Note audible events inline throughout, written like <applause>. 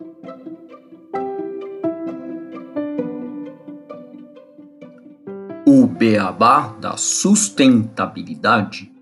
O beabá da sustentabilidade.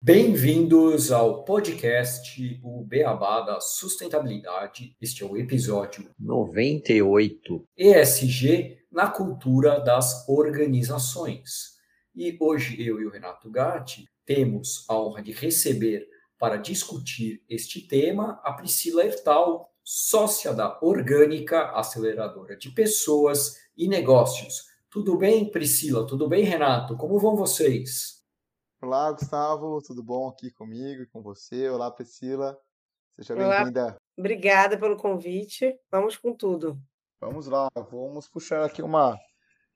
Bem-vindos ao podcast O Beabá da Sustentabilidade. Este é o episódio 98. ESG na cultura das organizações. E hoje eu e o Renato Gatti temos a honra de receber para discutir este tema a Priscila Ertal, sócia da Orgânica, aceleradora de pessoas e negócios. Tudo bem, Priscila? Tudo bem, Renato? Como vão vocês? Olá, Gustavo, tudo bom aqui comigo e com você? Olá, Priscila. Seja bem-vinda. Obrigada pelo convite. Vamos com tudo. Vamos lá, vamos puxar aqui uma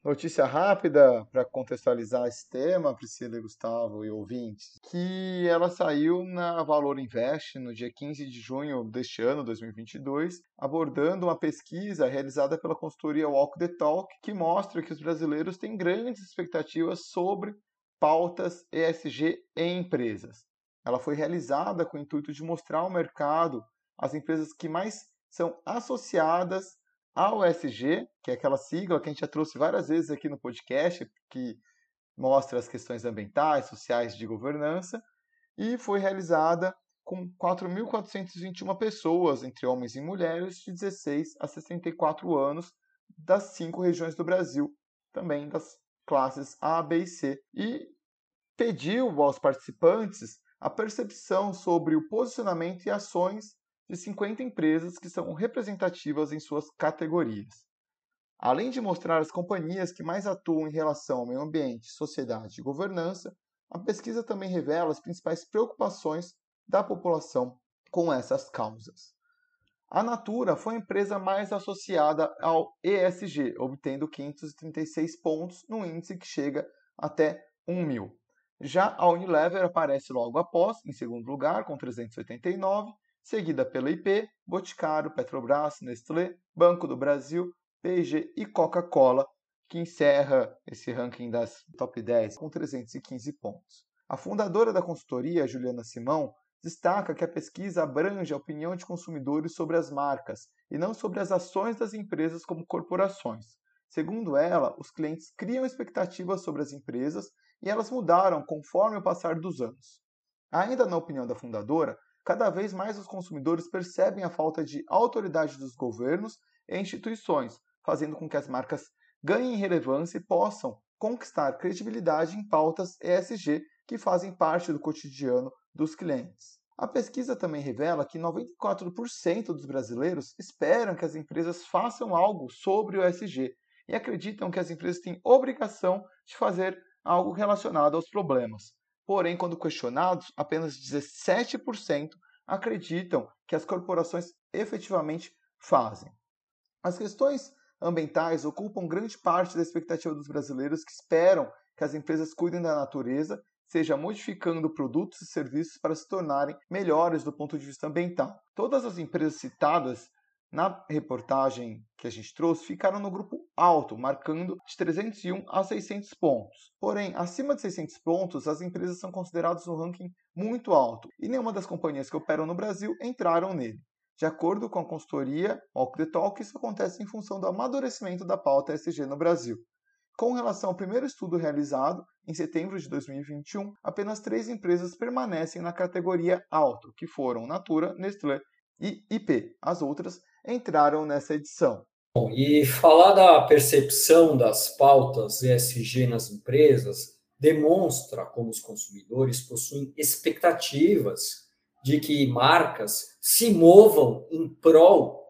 Notícia rápida para contextualizar esse tema, Priscila e Gustavo e ouvintes, que ela saiu na Valor Invest no dia 15 de junho deste ano, 2022, abordando uma pesquisa realizada pela consultoria Walk the Talk, que mostra que os brasileiros têm grandes expectativas sobre pautas ESG em empresas. Ela foi realizada com o intuito de mostrar ao mercado as empresas que mais são associadas a OSG, que é aquela sigla que a gente já trouxe várias vezes aqui no podcast, que mostra as questões ambientais, sociais de governança, e foi realizada com 4.421 pessoas, entre homens e mulheres, de 16 a 64 anos, das cinco regiões do Brasil, também das classes A, B e C, e pediu aos participantes a percepção sobre o posicionamento e ações de 50 empresas que são representativas em suas categorias. Além de mostrar as companhias que mais atuam em relação ao meio ambiente, sociedade e governança, a pesquisa também revela as principais preocupações da população com essas causas. A Natura foi a empresa mais associada ao ESG, obtendo 536 pontos no índice que chega até 1 mil. Já a Unilever aparece logo após, em segundo lugar, com 389, seguida pela IP, Boticário, Petrobras, Nestlé, Banco do Brasil, P&G e Coca-Cola, que encerra esse ranking das top 10 com 315 pontos. A fundadora da consultoria, Juliana Simão, destaca que a pesquisa abrange a opinião de consumidores sobre as marcas e não sobre as ações das empresas como corporações. Segundo ela, os clientes criam expectativas sobre as empresas e elas mudaram conforme o passar dos anos. Ainda na opinião da fundadora, cada vez mais os consumidores percebem a falta de autoridade dos governos e instituições, fazendo com que as marcas ganhem relevância e possam conquistar credibilidade em pautas ESG que fazem parte do cotidiano dos clientes. A pesquisa também revela que 94% dos brasileiros esperam que as empresas façam algo sobre o ESG e acreditam que as empresas têm obrigação de fazer algo relacionado aos problemas. Porém, quando questionados, apenas 17% acreditam que as corporações efetivamente fazem. As questões ambientais ocupam grande parte da expectativa dos brasileiros que esperam que as empresas cuidem da natureza, seja modificando produtos e serviços para se tornarem melhores do ponto de vista ambiental. Todas as empresas citadas na reportagem que a gente trouxe, ficaram no grupo alto, marcando de 301 a 600 pontos. Porém, acima de 600 pontos, as empresas são consideradas no ranking muito alto e nenhuma das companhias que operam no Brasil entraram nele. De acordo com a consultoria Walk the Talk, isso acontece em função do amadurecimento da pauta ESG no Brasil. Com relação ao primeiro estudo realizado, em setembro de 2021, apenas três empresas permanecem na categoria alto, que foram Natura, Nestlé e IP. As outras entraram nessa edição. Bom, e falar da percepção das pautas ESG nas empresas demonstra como os consumidores possuem expectativas de que marcas se movam em prol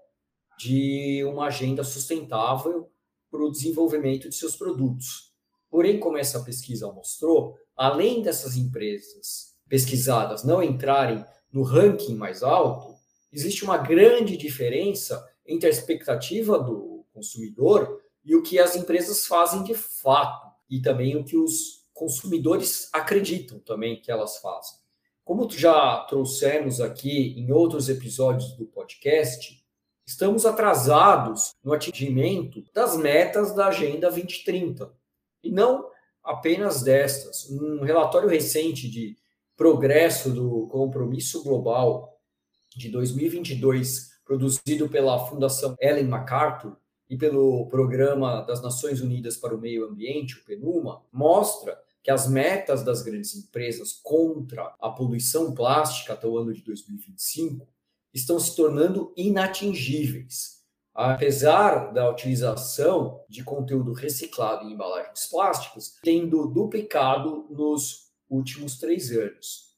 de uma agenda sustentável para o desenvolvimento de seus produtos. Porém, como essa pesquisa mostrou, além dessas empresas pesquisadas não entrarem no ranking mais alto, existe uma grande diferença entre a expectativa do consumidor e o que as empresas fazem de fato, e também o que os consumidores acreditam também que elas fazem. Como já trouxemos aqui em outros episódios do podcast, estamos atrasados no atingimento das metas da Agenda 2030. E não apenas destas. Um relatório recente de progresso do compromisso global de 2022, produzido pela Fundação Ellen MacArthur e pelo Programa das Nações Unidas para o Meio Ambiente, o PNUMA, mostra que as metas das grandes empresas contra a poluição plástica até o ano de 2025 estão se tornando inatingíveis. Apesar da utilização de conteúdo reciclado em embalagens plásticas, tendo duplicado nos últimos três anos.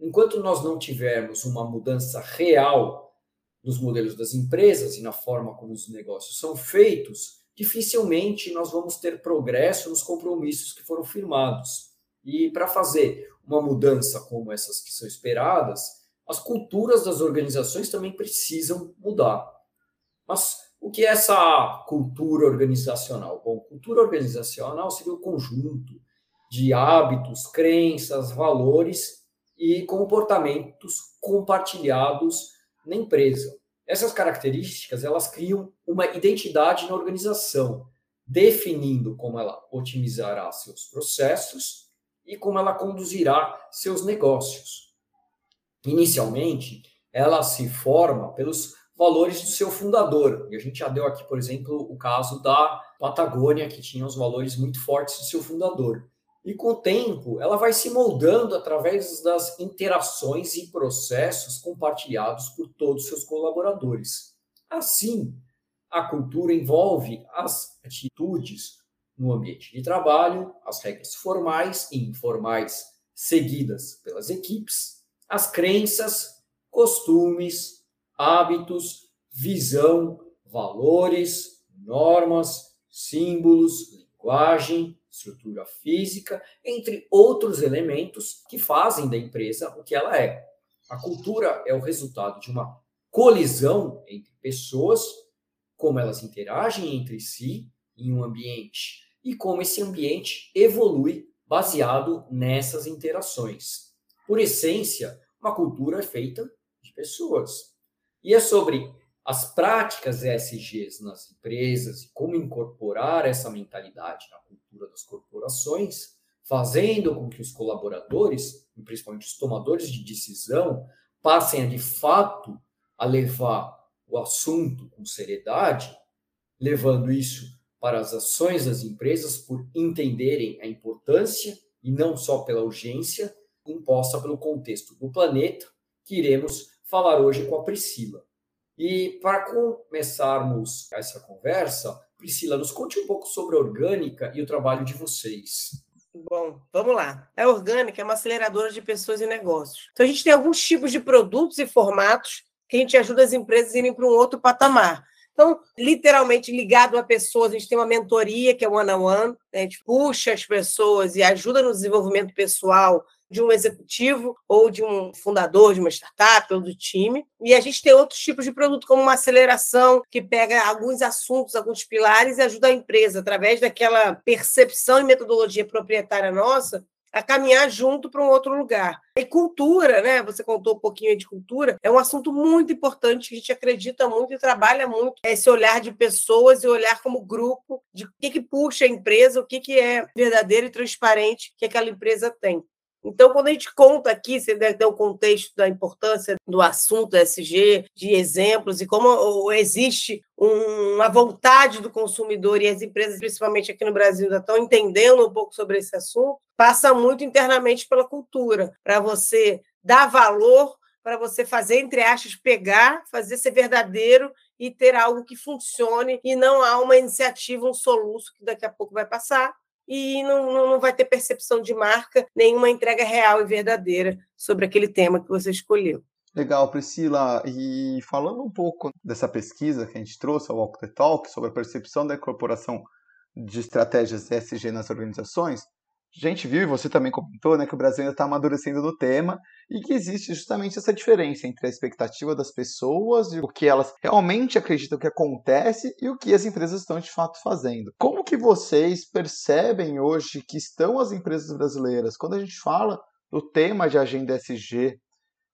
Enquanto nós não tivermos uma mudança real nos modelos das empresas e na forma como os negócios são feitos, dificilmente nós vamos ter progresso nos compromissos que foram firmados. E para fazer uma mudança como essas que são esperadas, as culturas das organizações também precisam mudar. Mas o que é essa cultura organizacional? Bom, cultura organizacional seria o conjunto de hábitos, crenças, valores e comportamentos compartilhados na empresa. Essas características, elas criam uma identidade na organização, definindo como ela otimizará seus processos e como ela conduzirá seus negócios. Inicialmente, ela se forma pelos valores do seu fundador. E a gente já deu aqui, por exemplo, o caso da Patagônia, que tinha os valores muito fortes do seu fundador. E com o tempo, ela vai se moldando através das interações e processos compartilhados por todos os seus colaboradores. Assim, a cultura envolve as atitudes no ambiente de trabalho, as regras formais e informais seguidas pelas equipes, as crenças, costumes, hábitos, visão, valores, normas, símbolos, linguagem, estrutura física, entre outros elementos que fazem da empresa o que ela é. A cultura é o resultado de uma colisão entre pessoas, como elas interagem entre si em um ambiente e como esse ambiente evolui baseado nessas interações. Por essência, uma cultura é feita de pessoas. E é sobre as práticas ESGs nas empresas e como incorporar essa mentalidade na cultura das corporações, fazendo com que os colaboradores, principalmente os tomadores de decisão, passem a de fato a levar o assunto com seriedade, levando isso para as ações das empresas por entenderem a importância e não só pela urgência imposta pelo contexto do planeta, que iremos falar hoje com a Priscila. E para começarmos essa conversa, Priscila, nos conte um pouco sobre a orgânica e o trabalho de vocês. Bom, vamos lá. A orgânica é uma aceleradora de pessoas e negócios. Então, a gente tem alguns tipos de produtos e formatos que a gente ajuda as empresas a irem para um outro patamar. Então, literalmente ligado a pessoas, a gente tem uma mentoria que é one-on-one, -on -one, né? a gente puxa as pessoas e ajuda no desenvolvimento pessoal de um executivo ou de um fundador de uma startup ou do time. E a gente tem outros tipos de produto, como uma aceleração, que pega alguns assuntos, alguns pilares e ajuda a empresa, através daquela percepção e metodologia proprietária nossa, a caminhar junto para um outro lugar. E cultura, né? Você contou um pouquinho de cultura, é um assunto muito importante que a gente acredita muito e trabalha muito. É esse olhar de pessoas e olhar como grupo de o que, que puxa a empresa, o que, que é verdadeiro e transparente que aquela empresa tem. Então, quando a gente conta aqui, você deve ter o contexto da importância do assunto SG, de exemplos, e como existe uma vontade do consumidor e as empresas, principalmente aqui no Brasil, ainda estão entendendo um pouco sobre esse assunto, passa muito internamente pela cultura, para você dar valor, para você fazer, entre aspas, pegar, fazer ser verdadeiro e ter algo que funcione e não há uma iniciativa, um soluço que daqui a pouco vai passar e não, não vai ter percepção de marca, nenhuma entrega real e verdadeira sobre aquele tema que você escolheu. Legal, Priscila. E falando um pouco dessa pesquisa que a gente trouxe, ao Walk the Talk, sobre a percepção da incorporação de estratégias ESG nas organizações, a gente viu, e você também comentou, né, que o Brasil ainda está amadurecendo no tema e que existe justamente essa diferença entre a expectativa das pessoas e o que elas realmente acreditam que acontece e o que as empresas estão de fato fazendo. Como que vocês percebem hoje que estão as empresas brasileiras quando a gente fala do tema de agenda SG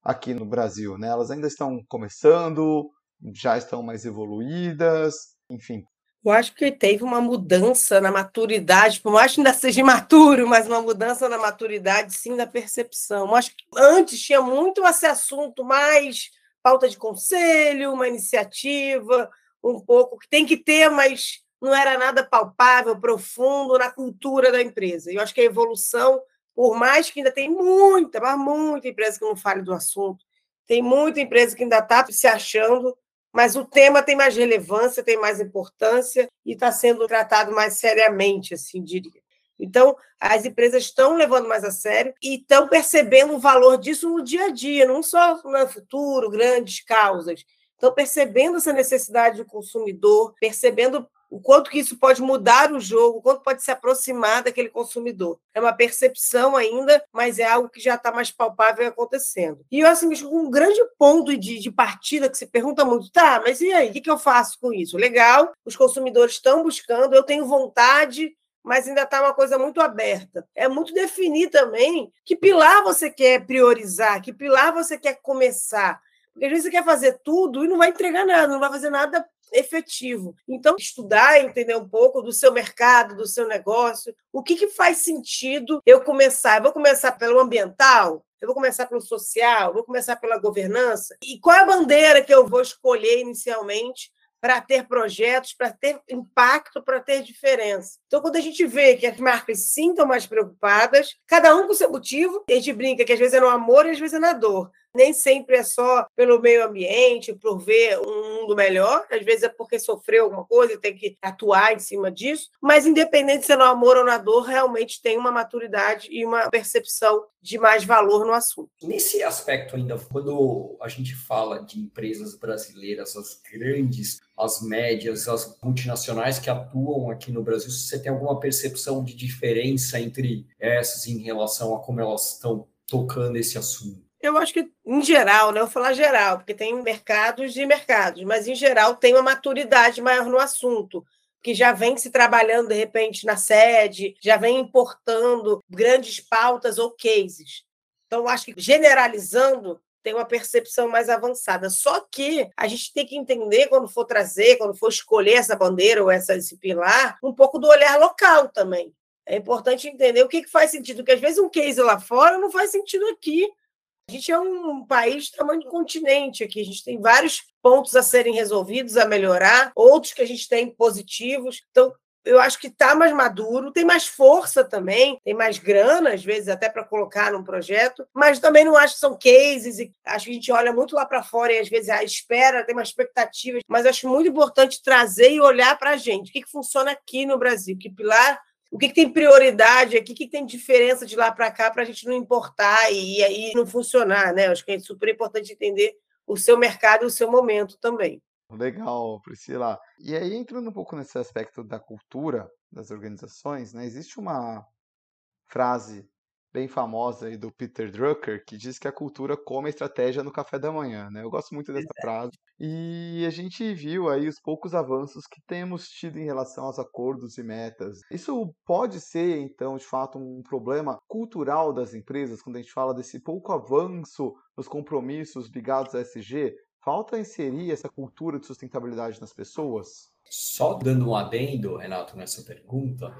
aqui no Brasil? Né? Elas ainda estão começando, já estão mais evoluídas? Enfim. Eu acho que teve uma mudança na maturidade, por mais que ainda seja imaturo, mas uma mudança na maturidade, sim, da percepção. Eu acho que antes tinha muito esse assunto mais pauta de conselho, uma iniciativa, um pouco que tem que ter, mas não era nada palpável, profundo na cultura da empresa. Eu acho que a evolução, por mais que ainda tem muita, mas muita empresa que não fale do assunto, tem muita empresa que ainda está se achando, mas o tema tem mais relevância, tem mais importância e está sendo tratado mais seriamente, assim diria. Então, as empresas estão levando mais a sério e estão percebendo o valor disso no dia a dia, não só no futuro, grandes causas. Estão percebendo essa necessidade do consumidor, percebendo o quanto que isso pode mudar o jogo, o quanto pode se aproximar daquele consumidor. É uma percepção ainda, mas é algo que já está mais palpável acontecendo. E eu, assim, um grande ponto de, de partida que se pergunta muito, tá, mas e aí, o que, que eu faço com isso? Legal, os consumidores estão buscando, eu tenho vontade, mas ainda está uma coisa muito aberta. É muito definir também que pilar você quer priorizar, que pilar você quer começar. Porque às vezes você quer fazer tudo e não vai entregar nada, não vai fazer nada efetivo. Então, estudar, entender um pouco do seu mercado, do seu negócio, o que, que faz sentido eu começar? Eu vou começar pelo ambiental? Eu vou começar pelo social? Vou começar pela governança? E qual é a bandeira que eu vou escolher inicialmente para ter projetos, para ter impacto, para ter diferença. Então, quando a gente vê que as marcas sim estão mais preocupadas, cada um com seu motivo, a gente brinca que às vezes é no amor e às vezes é na dor. Nem sempre é só pelo meio ambiente, por ver um mundo melhor, às vezes é porque sofreu alguma coisa e tem que atuar em cima disso, mas independente se é no amor ou na dor, realmente tem uma maturidade e uma percepção de mais valor no assunto. Nesse aspecto ainda, quando a gente fala de empresas brasileiras, as grandes, as médias, as multinacionais que atuam aqui no Brasil, você tem alguma percepção de diferença entre essas em relação a como elas estão tocando esse assunto? Eu acho que, em geral, né? Eu vou falar geral, porque tem mercados e mercados, mas, em geral, tem uma maturidade maior no assunto, que já vem se trabalhando, de repente, na sede, já vem importando grandes pautas ou cases. Então, acho que, generalizando, tem uma percepção mais avançada. Só que a gente tem que entender, quando for trazer, quando for escolher essa bandeira ou essa, esse pilar, um pouco do olhar local também. É importante entender o que, que faz sentido, porque às vezes um case lá fora não faz sentido aqui. A gente é um país de tamanho de continente aqui, a gente tem vários pontos a serem resolvidos, a melhorar, outros que a gente tem positivos. Então, eu acho que está mais maduro, tem mais força também, tem mais grana, às vezes, até para colocar num projeto, mas também não acho que são cases, e acho que a gente olha muito lá para fora e às vezes a espera, tem uma expectativa, mas acho muito importante trazer e olhar para a gente. O que, que funciona aqui no Brasil? Que pilar o que, que, tem prioridade aqui, o que, que tem diferença de lá para cá para a gente não importar e aí não funcionar, né? Acho que é super importante entender o seu mercado e o seu momento também. Legal, Priscila. E aí, entrando um pouco nesse aspecto da cultura das organizações, né, existe uma frase bem famosa aí do Peter Drucker, que diz que a cultura come a estratégia no café da manhã, né? Eu gosto muito dessa Exato. frase. E a gente viu aí os poucos avanços que temos tido em relação aos acordos e metas. Isso pode ser, então, de fato, um problema cultural das empresas, quando a gente fala desse pouco avanço nos compromissos ligados à SG? Falta inserir essa cultura de sustentabilidade nas pessoas? Só dando um adendo, Renato, nessa pergunta,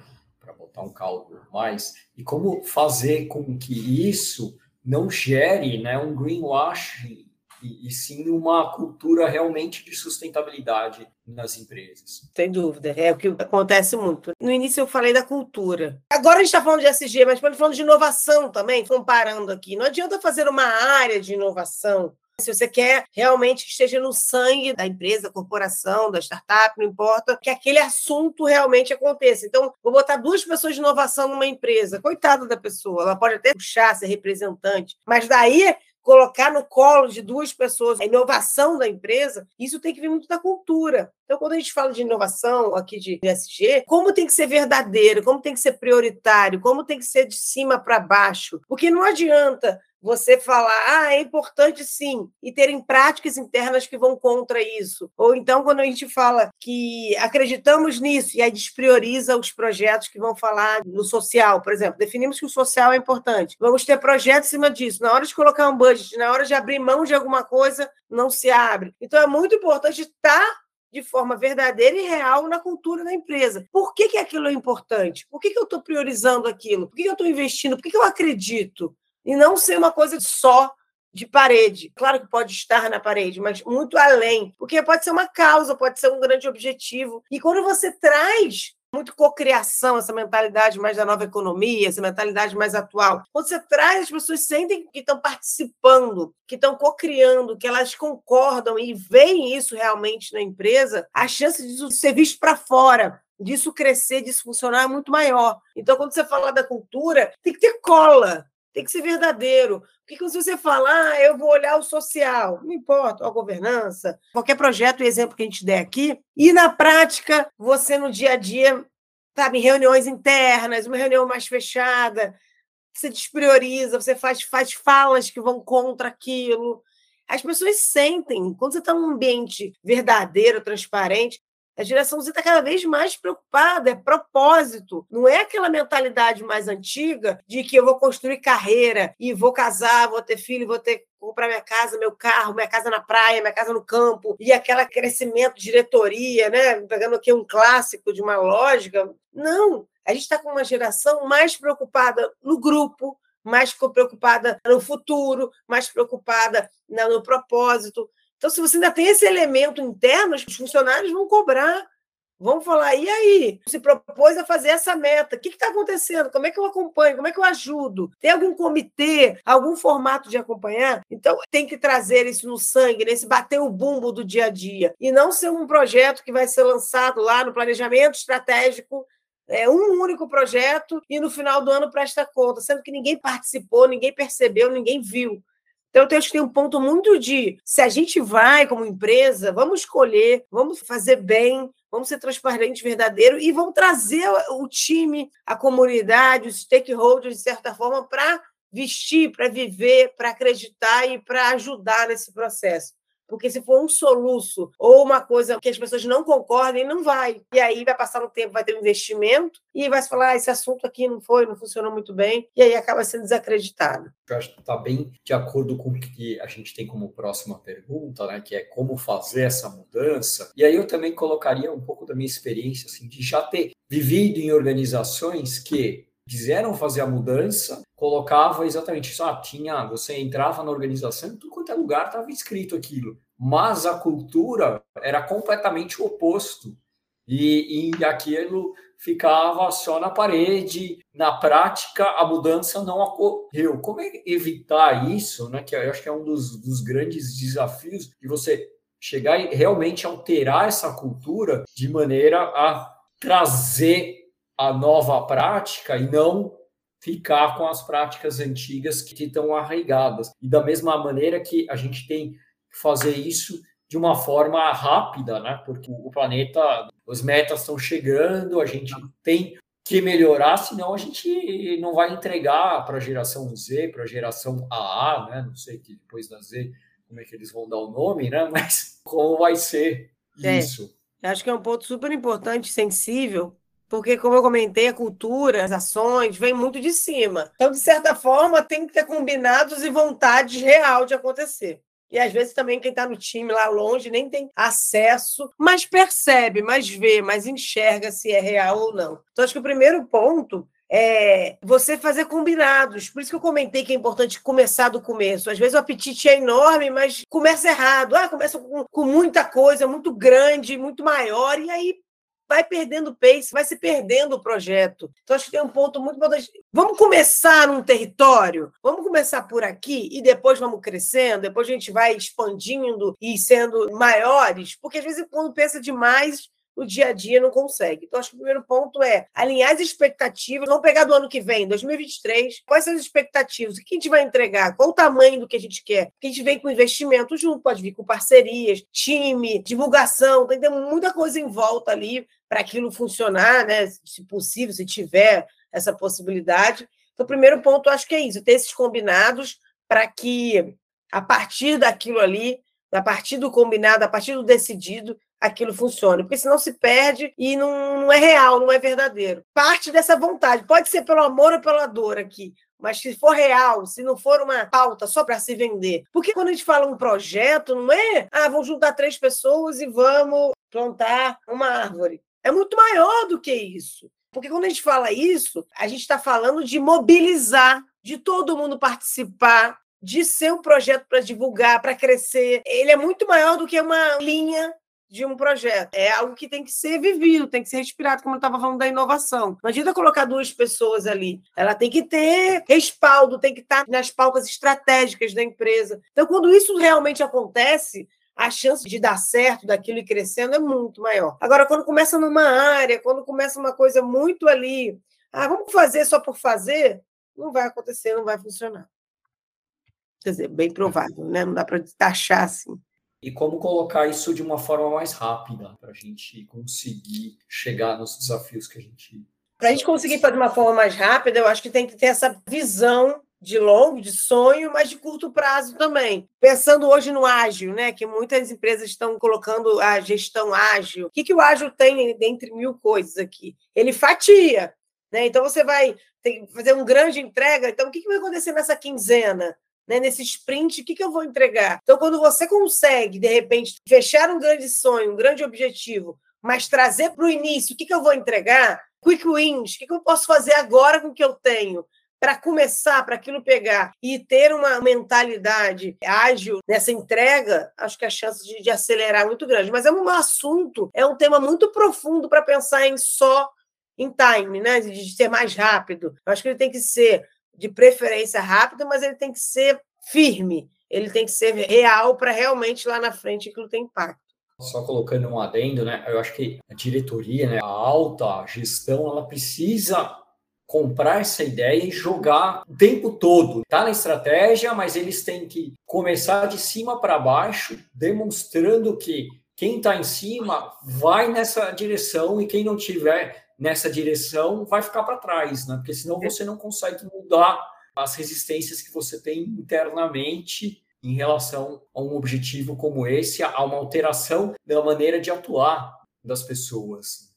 para botar um cálculo mais, e como fazer com que isso não gere né, um greenwashing e, e, sim uma cultura realmente de sustentabilidade nas empresas. Sem dúvida, é o que acontece muito. No início eu falei da cultura. Agora a gente está falando de SG, mas falando de inovação também, comparando aqui. Não adianta fazer uma área de inovação se você quer realmente que esteja no sangue da empresa, da corporação, da startup, não importa, que aquele assunto realmente aconteça. Então, vou botar duas pessoas de inovação numa empresa. Coitada da pessoa, ela pode até puxar, ser representante, mas daí colocar no colo de duas pessoas a inovação da empresa, isso tem que vir muito da cultura. Então, quando a gente fala de inovação aqui de ESG, como tem que ser verdadeiro, como tem que ser prioritário, como tem que ser de cima para baixo? Porque não adianta você falar, ah, é importante sim, e terem práticas internas que vão contra isso. Ou então, quando a gente fala que acreditamos nisso e aí desprioriza os projetos que vão falar no social, por exemplo, definimos que o social é importante, vamos ter projetos em cima disso. Na hora de colocar um budget, na hora de abrir mão de alguma coisa, não se abre. Então, é muito importante estar de forma verdadeira e real na cultura da empresa. Por que, que aquilo é importante? Por que, que eu estou priorizando aquilo? Por que, que eu estou investindo? Por que, que eu acredito? E não ser uma coisa só de parede. Claro que pode estar na parede, mas muito além, porque pode ser uma causa, pode ser um grande objetivo. E quando você traz muito cocriação, essa mentalidade mais da nova economia, essa mentalidade mais atual. Quando você traz, as pessoas sentem que estão participando, que estão cocriando, que elas concordam e veem isso realmente na empresa, a chance disso ser visto para fora, disso crescer, disso funcionar é muito maior. Então, quando você fala da cultura, tem que ter cola tem que ser verdadeiro. Porque quando você fala, ah, eu vou olhar o social, não importa, a governança, qualquer projeto e exemplo que a gente der aqui, e na prática, você no dia a dia, sabe, reuniões internas, uma reunião mais fechada, você desprioriza, você faz, faz falas que vão contra aquilo. As pessoas sentem, quando você está num ambiente verdadeiro, transparente, a geração Z está cada vez mais preocupada, é propósito. Não é aquela mentalidade mais antiga de que eu vou construir carreira e vou casar, vou ter filho, vou ter comprar minha casa, meu carro, minha casa na praia, minha casa no campo, e aquele crescimento, diretoria, né? Pegando aqui um clássico de uma lógica. Não, a gente está com uma geração mais preocupada no grupo, mais preocupada no futuro, mais preocupada no propósito. Então, se você ainda tem esse elemento interno, os funcionários vão cobrar, vão falar: e aí? Se propôs a fazer essa meta, o que está acontecendo? Como é que eu acompanho? Como é que eu ajudo? Tem algum comitê, algum formato de acompanhar? Então, tem que trazer isso no sangue, nesse bater o bumbo do dia a dia, e não ser um projeto que vai ser lançado lá no planejamento estratégico é um único projeto e no final do ano presta conta, sendo que ninguém participou, ninguém percebeu, ninguém viu. Então, eu acho que tem um ponto muito de se a gente vai como empresa, vamos escolher, vamos fazer bem, vamos ser transparente, verdadeiro e vamos trazer o time, a comunidade, os stakeholders, de certa forma, para vestir, para viver, para acreditar e para ajudar nesse processo. Porque se for um soluço ou uma coisa que as pessoas não concordem, não vai. E aí vai passar um tempo, vai ter um investimento e vai se falar: ah, esse assunto aqui não foi, não funcionou muito bem, e aí acaba sendo desacreditado. Eu acho que está bem de acordo com o que a gente tem como próxima pergunta, né? Que é como fazer essa mudança. E aí eu também colocaria um pouco da minha experiência, assim, de já ter vivido em organizações que quiseram fazer a mudança, colocava exatamente isso. Ah, tinha, você entrava na organização, em tudo quanto é lugar estava escrito aquilo. Mas a cultura era completamente o oposto. E, e aquilo ficava só na parede. Na prática, a mudança não ocorreu. Como é evitar isso, né? Que eu acho que é um dos, dos grandes desafios de você chegar e realmente alterar essa cultura de maneira a trazer a nova prática e não ficar com as práticas antigas que estão arraigadas. E da mesma maneira que a gente tem que fazer isso de uma forma rápida, né? Porque o planeta, os metas estão chegando, a gente tem que melhorar, senão a gente não vai entregar para a geração Z, para a geração AA, né? Não sei que depois da Z como é que eles vão dar o nome, né? <laughs> Mas como vai ser é, isso? Acho que é um ponto super importante, sensível, porque, como eu comentei, a cultura, as ações, vem muito de cima. Então, de certa forma, tem que ter combinados e vontade real de acontecer. E às vezes também quem está no time lá longe nem tem acesso, mas percebe, mas vê, mas enxerga se é real ou não. Então, acho que o primeiro ponto é você fazer combinados. Por isso que eu comentei que é importante começar do começo. Às vezes o apetite é enorme, mas começa errado. Ah, começa com, com muita coisa, muito grande, muito maior, e aí vai perdendo pace, vai se perdendo o projeto. Então, acho que tem um ponto muito importante. Vamos começar num território, vamos começar por aqui e depois vamos crescendo, depois a gente vai expandindo e sendo maiores, porque às vezes quando pensa demais, no dia a dia não consegue. Então, acho que o primeiro ponto é alinhar as expectativas. Vamos pegar do ano que vem, 2023. Quais são as expectativas? O que a gente vai entregar? Qual o tamanho do que a gente quer? Porque a gente vem com investimento junto, pode vir com parcerias, time, divulgação, tem que ter muita coisa em volta ali para aquilo funcionar, né? Se possível, se tiver essa possibilidade. Então, o primeiro ponto, acho que é isso, ter esses combinados para que, a partir daquilo ali, a partir do combinado, a partir do decidido, aquilo funcione. Porque senão se perde e não, não é real, não é verdadeiro. Parte dessa vontade, pode ser pelo amor ou pela dor aqui, mas se for real, se não for uma pauta só para se vender. Porque quando a gente fala um projeto, não é, ah, vamos juntar três pessoas e vamos plantar uma árvore. É muito maior do que isso. Porque quando a gente fala isso, a gente está falando de mobilizar, de todo mundo participar, de ser um projeto para divulgar, para crescer. Ele é muito maior do que uma linha de um projeto. É algo que tem que ser vivido, tem que ser respirado, como eu estava falando da inovação. Não adianta colocar duas pessoas ali. Ela tem que ter respaldo, tem que estar nas pautas estratégicas da empresa. Então, quando isso realmente acontece, a chance de dar certo daquilo e crescendo é muito maior. Agora, quando começa numa área, quando começa uma coisa muito ali, ah, vamos fazer só por fazer, não vai acontecer, não vai funcionar. Quer dizer, bem provável, né? Não dá para taxar assim e como colocar isso de uma forma mais rápida para a gente conseguir chegar nos desafios que a gente. Para a gente conseguir fazer de uma forma mais rápida, eu acho que tem que ter essa visão de longo, de sonho, mas de curto prazo também. Pensando hoje no ágil, né? Que muitas empresas estão colocando a gestão ágil. O que, que o ágil tem dentre mil coisas aqui? Ele fatia. Né? Então você vai fazer um grande entrega. Então, o que, que vai acontecer nessa quinzena? Né, nesse sprint, o que, que eu vou entregar? Então, quando você consegue, de repente, fechar um grande sonho, um grande objetivo, mas trazer para o início o que, que eu vou entregar, quick wins, o que, que eu posso fazer agora com o que eu tenho, para começar, para aquilo pegar e ter uma mentalidade ágil nessa entrega, acho que a chance de, de acelerar é muito grande. Mas é um assunto, é um tema muito profundo para pensar em só em time, né? De ser mais rápido. Eu acho que ele tem que ser de preferência rápida, mas ele tem que ser firme, ele tem que ser real para realmente lá na frente aquilo ter impacto. Só colocando um adendo, né? Eu acho que a diretoria, né, a alta gestão, ela precisa comprar essa ideia e jogar o tempo todo. Tá na estratégia, mas eles têm que começar de cima para baixo, demonstrando que quem está em cima vai nessa direção e quem não tiver nessa direção, vai ficar para trás, né? Porque senão você não consegue mudar as resistências que você tem internamente em relação a um objetivo como esse, a uma alteração da maneira de atuar das pessoas.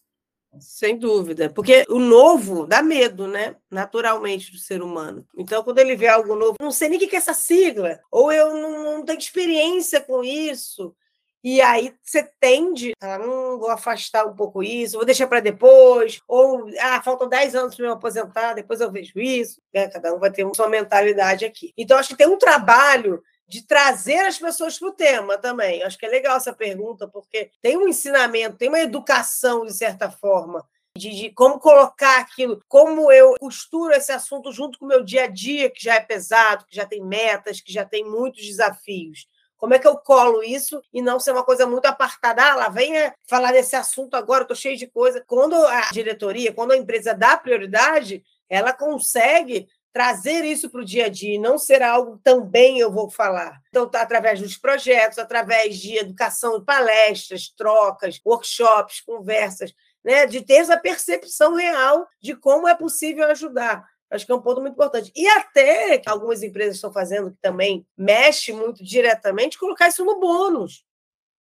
Sem dúvida, porque o novo dá medo, né? Naturalmente, do ser humano. Então, quando ele vê algo novo, não sei nem o que é essa sigla, ou eu não, não tenho experiência com isso, e aí você tende a não vou afastar um pouco isso, vou deixar para depois, ou ah, faltam 10 anos para me aposentar, depois eu vejo isso. Né? Cada um vai ter sua mentalidade aqui. Então, acho que tem um trabalho de trazer as pessoas para o tema também. Acho que é legal essa pergunta, porque tem um ensinamento, tem uma educação, de certa forma, de, de, como colocar aquilo, como eu costuro esse assunto junto com o meu dia a dia, que já é pesado, que já tem metas, que já tem muitos desafios. Como é que eu colo isso e não ser uma coisa muito apartada? Ah, lá venha falar desse assunto agora, estou cheio de coisa. Quando a diretoria, quando a empresa dá prioridade, ela consegue trazer isso para o dia a dia e não ser algo também eu vou falar. Então, tá, através dos projetos, através de educação, palestras, trocas, workshops, conversas, né, de ter essa percepção real de como é possível ajudar. Acho que é um ponto muito importante. E até que algumas empresas estão fazendo, que também mexe muito diretamente, colocar isso no bônus.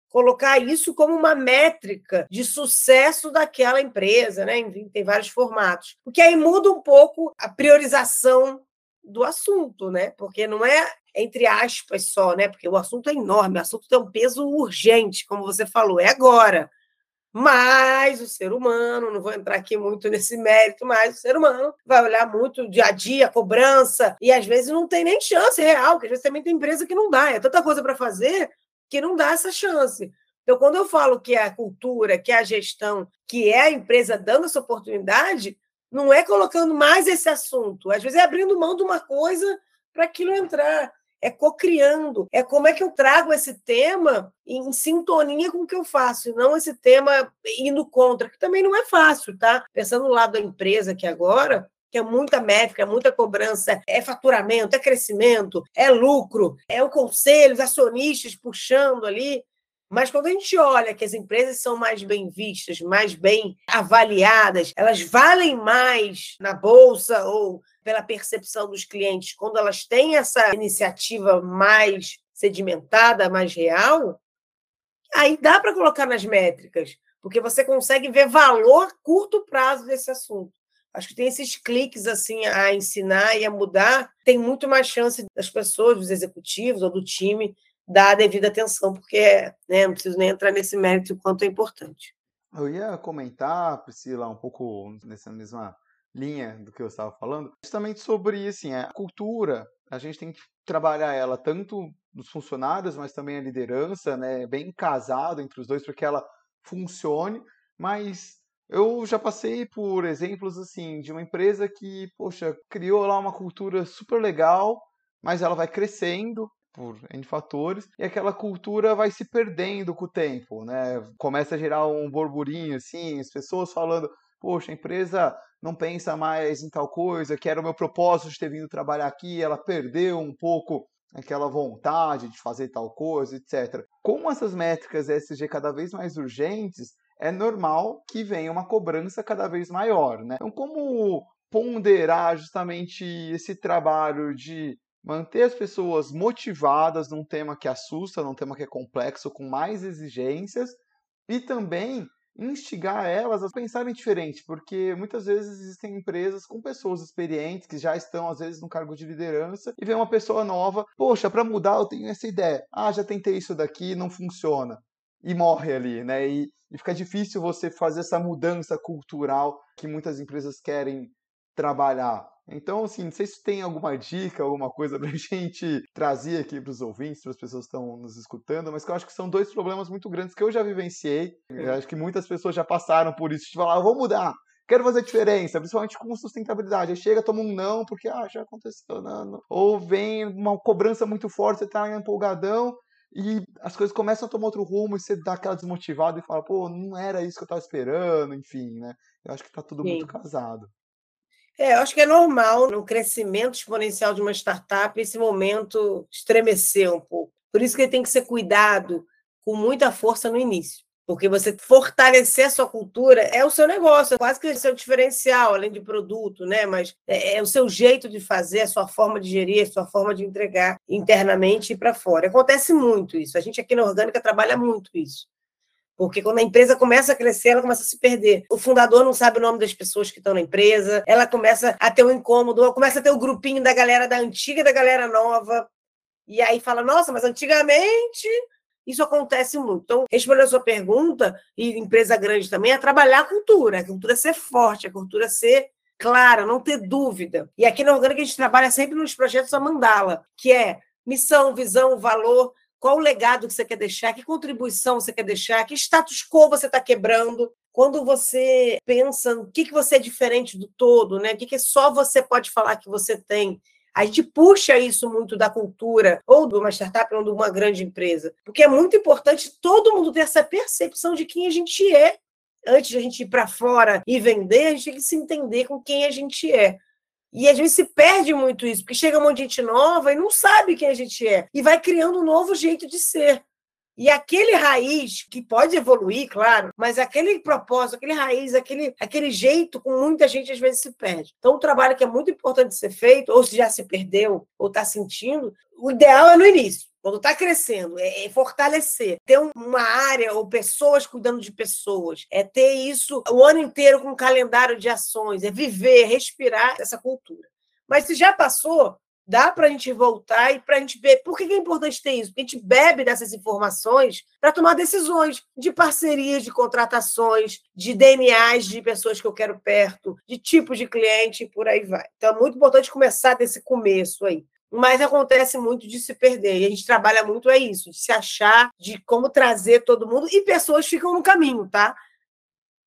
Colocar isso como uma métrica de sucesso daquela empresa, né? Enfim, tem vários formatos. Porque aí muda um pouco a priorização do assunto, né? Porque não é entre aspas só, né? Porque o assunto é enorme, o assunto tem um peso urgente, como você falou, é agora. Mas o ser humano, não vou entrar aqui muito nesse mérito, mas o ser humano vai olhar muito dia a dia, cobrança, e às vezes não tem nem chance real, porque às vezes também tem empresa que não dá, é tanta coisa para fazer que não dá essa chance. Então, quando eu falo que é a cultura, que é a gestão, que é a empresa dando essa oportunidade, não é colocando mais esse assunto, às vezes é abrindo mão de uma coisa para aquilo entrar é co-criando, é como é que eu trago esse tema em sintonia com o que eu faço, e não esse tema indo contra, que também não é fácil, tá? Pensando no lado da empresa aqui agora, que é muita métrica, é muita cobrança, é faturamento, é crescimento, é lucro, é o conselho, os acionistas puxando ali. Mas quando a gente olha que as empresas são mais bem vistas, mais bem avaliadas, elas valem mais na bolsa ou pela percepção dos clientes, quando elas têm essa iniciativa mais sedimentada, mais real, aí dá para colocar nas métricas, porque você consegue ver valor curto prazo desse assunto. Acho que tem esses cliques assim a ensinar e a mudar, tem muito mais chance das pessoas, dos executivos ou do time dar a devida atenção, porque né, não preciso nem entrar nesse mérito o quanto é importante. Eu ia comentar, Priscila, um pouco nessa mesma linha do que eu estava falando, justamente sobre assim, a cultura. A gente tem que trabalhar ela tanto nos funcionários, mas também a liderança, né, bem casado entre os dois para que ela funcione. Mas eu já passei por exemplos assim de uma empresa que, poxa, criou lá uma cultura super legal, mas ela vai crescendo, por N fatores, e aquela cultura vai se perdendo com o tempo, né? Começa a gerar um burburinho, assim, as pessoas falando, poxa, a empresa não pensa mais em tal coisa, que era o meu propósito de ter vindo trabalhar aqui, ela perdeu um pouco aquela vontade de fazer tal coisa, etc. Com essas métricas SG cada vez mais urgentes, é normal que venha uma cobrança cada vez maior, né? Então, como ponderar justamente esse trabalho de manter as pessoas motivadas num tema que assusta, num tema que é complexo, com mais exigências, e também instigar elas a pensarem diferente, porque muitas vezes existem empresas com pessoas experientes que já estão às vezes no cargo de liderança e vem uma pessoa nova, poxa, para mudar eu tenho essa ideia. Ah, já tentei isso daqui, não funciona. E morre ali, né? E, e fica difícil você fazer essa mudança cultural que muitas empresas querem trabalhar. Então, assim, não sei se tem alguma dica, alguma coisa para a <laughs> gente trazer aqui para os ouvintes, para as pessoas que estão nos escutando, mas que eu acho que são dois problemas muito grandes que eu já vivenciei. Eu acho que muitas pessoas já passaram por isso, de falar, ah, vou mudar, quero fazer diferença, principalmente com sustentabilidade. Aí chega, toma um não, porque ah, já aconteceu, não, não. Ou vem uma cobrança muito forte, você está empolgadão, e as coisas começam a tomar outro rumo e você dá aquela desmotivada e fala, pô, não era isso que eu estava esperando, enfim, né? Eu acho que está tudo Sim. muito casado. É, eu acho que é normal no crescimento exponencial de uma startup esse momento estremecer um pouco. Por isso que ele tem que ser cuidado com muita força no início. Porque você fortalecer a sua cultura é o seu negócio, é quase que o seu diferencial, além de produto, né? Mas é, é o seu jeito de fazer, a sua forma de gerir, a sua forma de entregar internamente e para fora. Acontece muito isso. A gente aqui na Orgânica trabalha muito isso. Porque quando a empresa começa a crescer, ela começa a se perder. O fundador não sabe o nome das pessoas que estão na empresa, ela começa a ter um incômodo, começa a ter o um grupinho da galera da antiga e da galera nova. E aí fala: nossa, mas antigamente. Isso acontece muito. Então, respondendo a sua pergunta, e empresa grande também, é trabalhar a cultura. A cultura ser forte, a cultura ser clara, não ter dúvida. E aqui na Orgânica a gente trabalha sempre nos projetos a mandala, que é missão, visão, valor, qual o legado que você quer deixar? Que contribuição você quer deixar? Que status quo você está quebrando? Quando você pensa o que, que você é diferente do todo, né? o que, que só você pode falar que você tem, a gente puxa isso muito da cultura, ou de uma startup, ou de uma grande empresa. Porque é muito importante todo mundo ter essa percepção de quem a gente é. Antes de a gente ir para fora e vender, a gente tem que se entender com quem a gente é. E às vezes se perde muito isso, porque chega um monte de gente nova e não sabe quem a gente é. E vai criando um novo jeito de ser. E aquele raiz, que pode evoluir, claro, mas aquele propósito, aquele raiz, aquele, aquele jeito, com muita gente às vezes se perde. Então, o trabalho que é muito importante ser feito, ou se já se perdeu, ou está sentindo, o ideal é no início. Quando está crescendo, é, é, fortalecer, ter uma área ou pessoas cuidando de pessoas, é ter isso o ano inteiro com um calendário de ações, é viver, respirar essa cultura. Mas se já passou, dá para a gente voltar e para a gente ver. Por que é importante ter isso? Porque a gente bebe dessas informações para tomar decisões de parcerias, de contratações, de DNAs de pessoas que eu quero perto, de tipo de cliente e por aí vai. Então é muito importante começar desse começo aí mas acontece muito de se perder. E a gente trabalha muito é isso, de se achar, de como trazer todo mundo, e pessoas ficam no caminho, tá?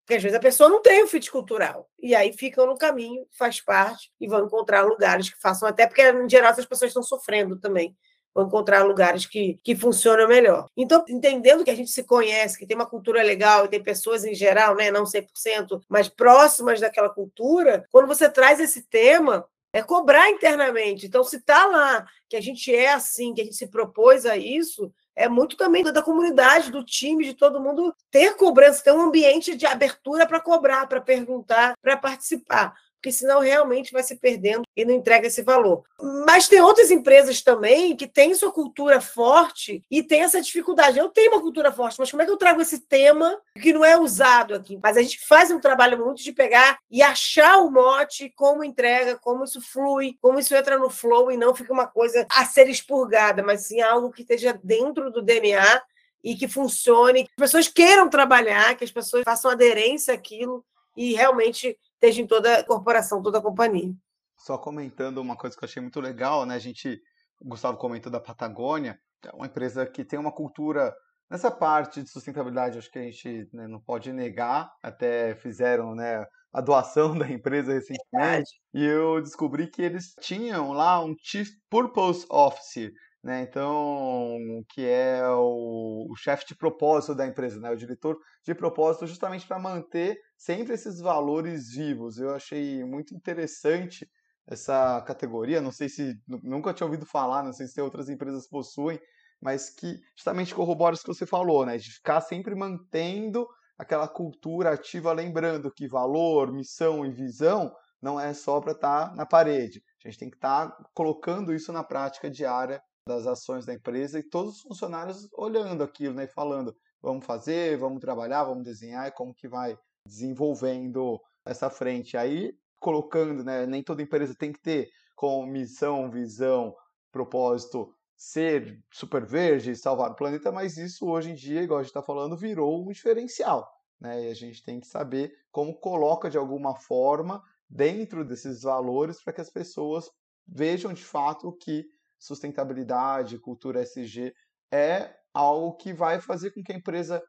Porque às vezes a pessoa não tem o fit cultural. E aí ficam no caminho, faz parte, e vão encontrar lugares que façam, até porque, em geral, essas pessoas estão sofrendo também. ou encontrar lugares que, que funcionam melhor. Então, entendendo que a gente se conhece, que tem uma cultura legal e tem pessoas em geral, né, não 100%, mas próximas daquela cultura, quando você traz esse tema, é cobrar internamente. Então, se está lá que a gente é assim, que a gente se propôs a isso, é muito também da comunidade, do time, de todo mundo ter cobrança, ter um ambiente de abertura para cobrar, para perguntar, para participar porque senão realmente vai se perdendo e não entrega esse valor. Mas tem outras empresas também que têm sua cultura forte e tem essa dificuldade. Eu tenho uma cultura forte, mas como é que eu trago esse tema que não é usado aqui? Mas a gente faz um trabalho muito de pegar e achar o mote, como entrega, como isso flui, como isso entra no flow e não fica uma coisa a ser expurgada, mas sim algo que esteja dentro do DNA e que funcione, que as pessoas queiram trabalhar, que as pessoas façam aderência àquilo e realmente esteja em toda a corporação, toda a companhia. Só comentando uma coisa que eu achei muito legal, né? A gente, o Gustavo comentou da Patagônia, é uma empresa que tem uma cultura nessa parte de sustentabilidade, acho que a gente né, não pode negar, até fizeram, né, a doação <laughs> da empresa recentemente, Verdade. e eu descobri que eles tinham lá um Chief Purpose Officer, né? Então, que é o, o chefe de propósito da empresa, né? O diretor de propósito, justamente para manter sempre esses valores vivos. Eu achei muito interessante essa categoria. Não sei se nunca tinha ouvido falar, não sei se outras empresas possuem, mas que justamente corrobora isso que você falou, né? De ficar sempre mantendo aquela cultura ativa, lembrando que valor, missão e visão não é só para estar tá na parede. A gente tem que estar tá colocando isso na prática diária das ações da empresa e todos os funcionários olhando aquilo, né, falando, vamos fazer, vamos trabalhar, vamos desenhar e como que vai desenvolvendo essa frente. Aí colocando, né, nem toda empresa tem que ter como missão, visão, propósito ser super verde, salvar o planeta, mas isso hoje em dia, igual a gente está falando, virou um diferencial. Né? E a gente tem que saber como coloca de alguma forma dentro desses valores para que as pessoas vejam de fato que sustentabilidade, cultura SG, é algo que vai fazer com que a empresa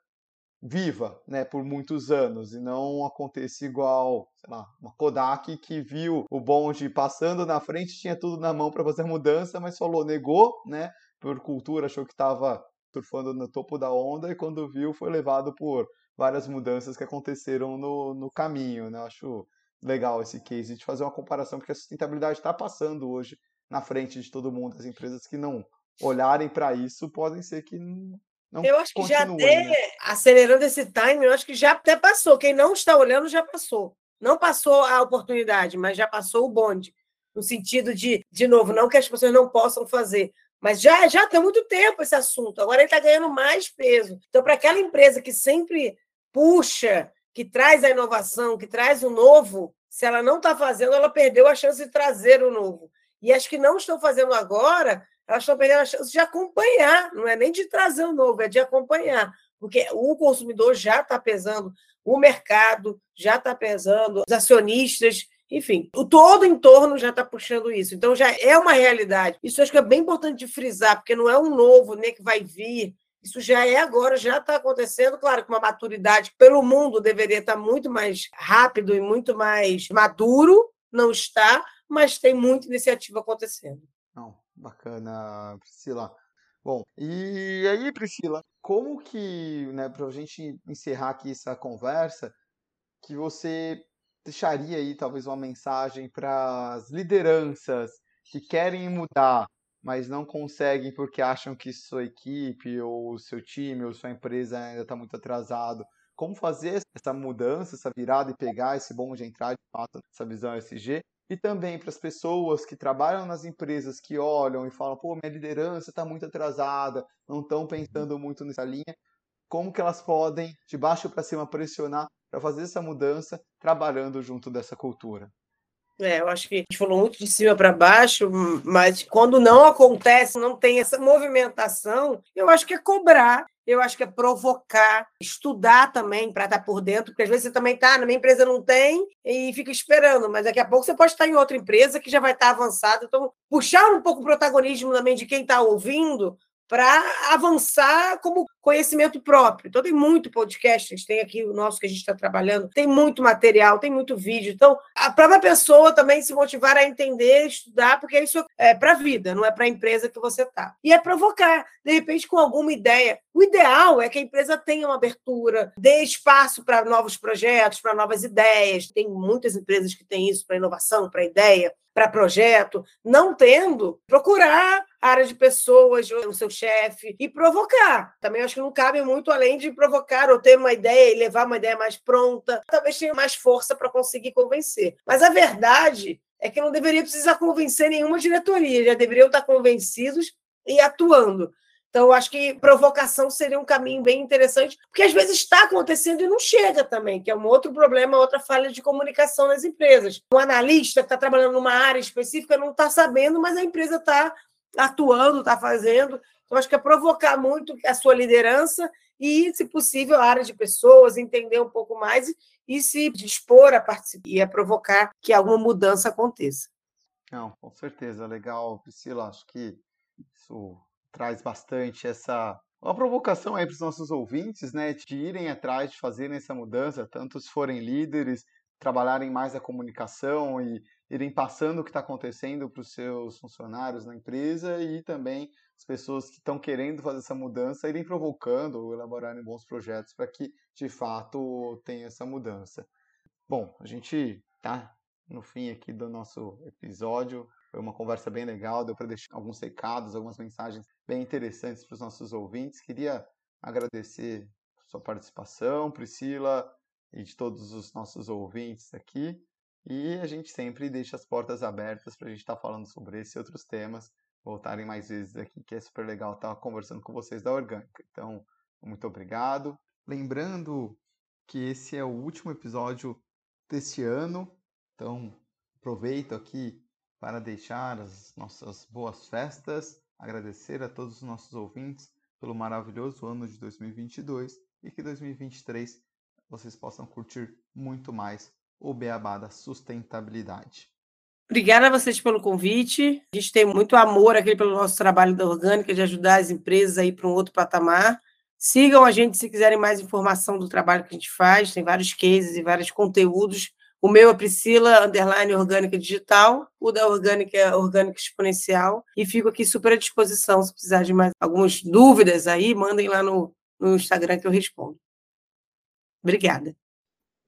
viva né, por muitos anos e não aconteça igual, sei lá, uma Kodak que viu o bonde passando na frente, tinha tudo na mão para fazer mudança, mas falou, negou, né, por cultura, achou que estava surfando no topo da onda e quando viu foi levado por várias mudanças que aconteceram no, no caminho. Né? Acho legal esse case de fazer uma comparação, porque a sustentabilidade está passando hoje na frente de todo mundo. As empresas que não olharem para isso podem ser que não Eu acho que já até, né? acelerando esse time, eu acho que já até passou. Quem não está olhando já passou. Não passou a oportunidade, mas já passou o bonde. No sentido de, de novo, não que as pessoas não possam fazer, mas já, já tem muito tempo esse assunto. Agora ele está ganhando mais peso. Então, para aquela empresa que sempre puxa, que traz a inovação, que traz o novo, se ela não está fazendo, ela perdeu a chance de trazer o novo. E as que não estão fazendo agora, elas estão perdendo a chance de acompanhar, não é nem de trazer o novo, é de acompanhar, porque o consumidor já está pesando, o mercado já está pesando, os acionistas, enfim, o todo entorno já está puxando isso. Então já é uma realidade. Isso acho que é bem importante de frisar, porque não é um novo nem que vai vir. Isso já é agora, já está acontecendo, claro, com uma maturidade pelo mundo deveria estar tá muito mais rápido e muito mais maduro, não está, mas tem muita iniciativa acontecendo. Não, bacana, Priscila. Bom, e aí, Priscila, como que, né, para a gente encerrar aqui essa conversa, que você deixaria aí talvez uma mensagem para as lideranças que querem mudar, mas não conseguem porque acham que sua equipe ou seu time ou sua empresa ainda está muito atrasado? Como fazer essa mudança, essa virada e pegar esse bom de entrar de fato nessa visão SG e também para as pessoas que trabalham nas empresas que olham e falam, pô, minha liderança está muito atrasada, não estão pensando muito nessa linha, como que elas podem, de baixo para cima, pressionar para fazer essa mudança, trabalhando junto dessa cultura? É, eu acho que a gente falou muito de cima para baixo, mas quando não acontece, não tem essa movimentação, eu acho que é cobrar eu acho que é provocar, estudar também para estar por dentro, porque às vezes você também está, na minha empresa não tem, e fica esperando, mas daqui a pouco você pode estar em outra empresa que já vai estar avançada. Então, puxar um pouco o protagonismo também de quem está ouvindo para avançar como conhecimento próprio. Então, tem muito podcast, a gente tem aqui o nosso que a gente está trabalhando, tem muito material, tem muito vídeo. Então, a própria pessoa também se motivar a entender, estudar, porque isso é para a vida, não é para a empresa que você está. E é provocar, de repente, com alguma ideia. O ideal é que a empresa tenha uma abertura, dê espaço para novos projetos, para novas ideias. Tem muitas empresas que têm isso para inovação, para ideia para projeto, não tendo, procurar área de pessoas, o seu chefe, e provocar. Também acho que não cabe muito além de provocar ou ter uma ideia e levar uma ideia mais pronta. Talvez tenha mais força para conseguir convencer. Mas a verdade é que não deveria precisar convencer nenhuma diretoria, já deveriam estar convencidos e atuando. Então, acho que provocação seria um caminho bem interessante, porque às vezes está acontecendo e não chega também, que é um outro problema, outra falha de comunicação nas empresas. Um analista que está trabalhando numa área específica não está sabendo, mas a empresa está atuando, está fazendo. Então, acho que é provocar muito a sua liderança e, se possível, a área de pessoas, entender um pouco mais e se dispor a participar e a provocar que alguma mudança aconteça. Não, com certeza. Legal, Priscila. Acho que isso traz bastante essa uma provocação aí para os nossos ouvintes, né, de irem atrás de fazerem essa mudança, tanto se forem líderes, trabalharem mais a comunicação e irem passando o que está acontecendo para os seus funcionários na empresa e também as pessoas que estão querendo fazer essa mudança irem provocando ou elaborarem bons projetos para que de fato tenha essa mudança. Bom, a gente tá no fim aqui do nosso episódio. Foi uma conversa bem legal, deu para deixar alguns recados, algumas mensagens bem interessantes para os nossos ouvintes. Queria agradecer sua participação, Priscila, e de todos os nossos ouvintes aqui. E a gente sempre deixa as portas abertas para a gente estar tá falando sobre esse e outros temas, voltarem mais vezes aqui, que é super legal estar conversando com vocês da Orgânica. Então, muito obrigado. Lembrando que esse é o último episódio desse ano, então aproveito aqui para deixar as nossas boas festas, agradecer a todos os nossos ouvintes pelo maravilhoso ano de 2022 e que 2023 vocês possam curtir muito mais o beabá da sustentabilidade. Obrigada a vocês pelo convite. A gente tem muito amor aqui pelo nosso trabalho da Orgânica de ajudar as empresas a ir para um outro patamar. Sigam a gente se quiserem mais informação do trabalho que a gente faz. Tem vários cases e vários conteúdos o meu é Priscila, underline orgânica digital. O da orgânica é orgânica exponencial. E fico aqui super à disposição. Se precisar de mais algumas dúvidas aí, mandem lá no, no Instagram que eu respondo. Obrigada.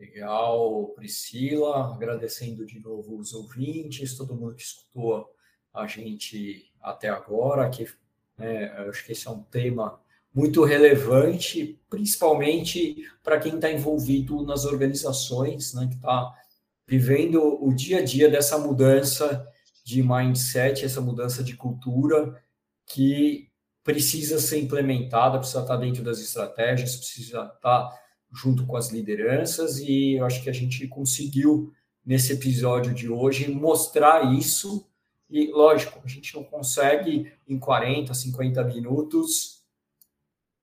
Legal, Priscila. Agradecendo de novo os ouvintes, todo mundo que escutou a gente até agora. Que, né, acho que esse é um tema muito relevante, principalmente para quem está envolvido nas organizações, né, que está vivendo o dia a dia dessa mudança de mindset, essa mudança de cultura que precisa ser implementada, precisa estar dentro das estratégias, precisa estar junto com as lideranças, e eu acho que a gente conseguiu, nesse episódio de hoje, mostrar isso. E, lógico, a gente não consegue, em 40, 50 minutos,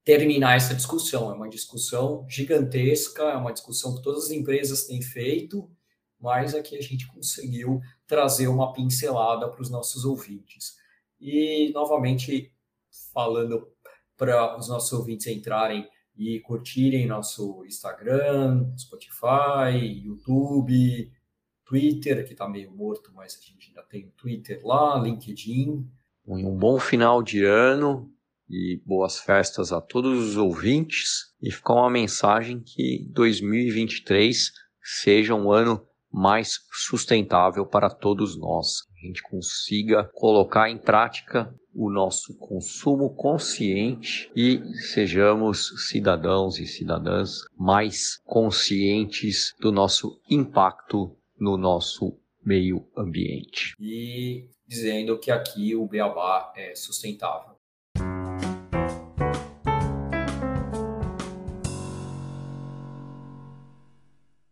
terminar essa discussão. É uma discussão gigantesca, é uma discussão que todas as empresas têm feito, mas aqui a gente conseguiu trazer uma pincelada para os nossos ouvintes. E, novamente, falando para os nossos ouvintes entrarem e curtirem nosso Instagram, Spotify, YouTube, Twitter, que está meio morto, mas a gente ainda tem Twitter lá, LinkedIn. Um bom final de ano e boas festas a todos os ouvintes. E fica uma mensagem que 2023 seja um ano mais sustentável para todos nós. A gente consiga colocar em prática o nosso consumo consciente e sejamos cidadãos e cidadãs mais conscientes do nosso impacto no nosso meio ambiente. E dizendo que aqui o Beabá é sustentável.